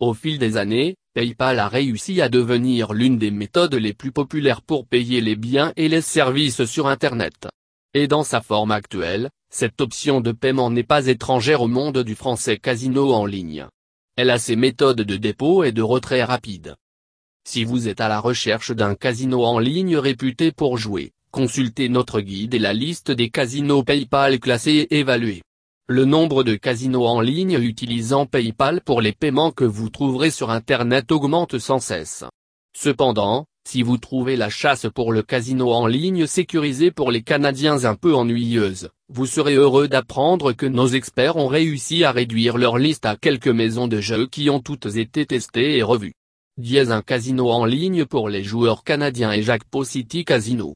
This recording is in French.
Au fil des années, PayPal a réussi à devenir l'une des méthodes les plus populaires pour payer les biens et les services sur Internet. Et dans sa forme actuelle, cette option de paiement n'est pas étrangère au monde du français casino en ligne. Elle a ses méthodes de dépôt et de retrait rapide. Si vous êtes à la recherche d'un casino en ligne réputé pour jouer, consultez notre guide et la liste des casinos PayPal classés et évalués. Le nombre de casinos en ligne utilisant PayPal pour les paiements que vous trouverez sur Internet augmente sans cesse. Cependant, si vous trouvez la chasse pour le casino en ligne sécurisé pour les Canadiens un peu ennuyeuse, vous serez heureux d'apprendre que nos experts ont réussi à réduire leur liste à quelques maisons de jeux qui ont toutes été testées et revues. Dièse un casino en ligne pour les joueurs canadiens et Jackpot City Casino.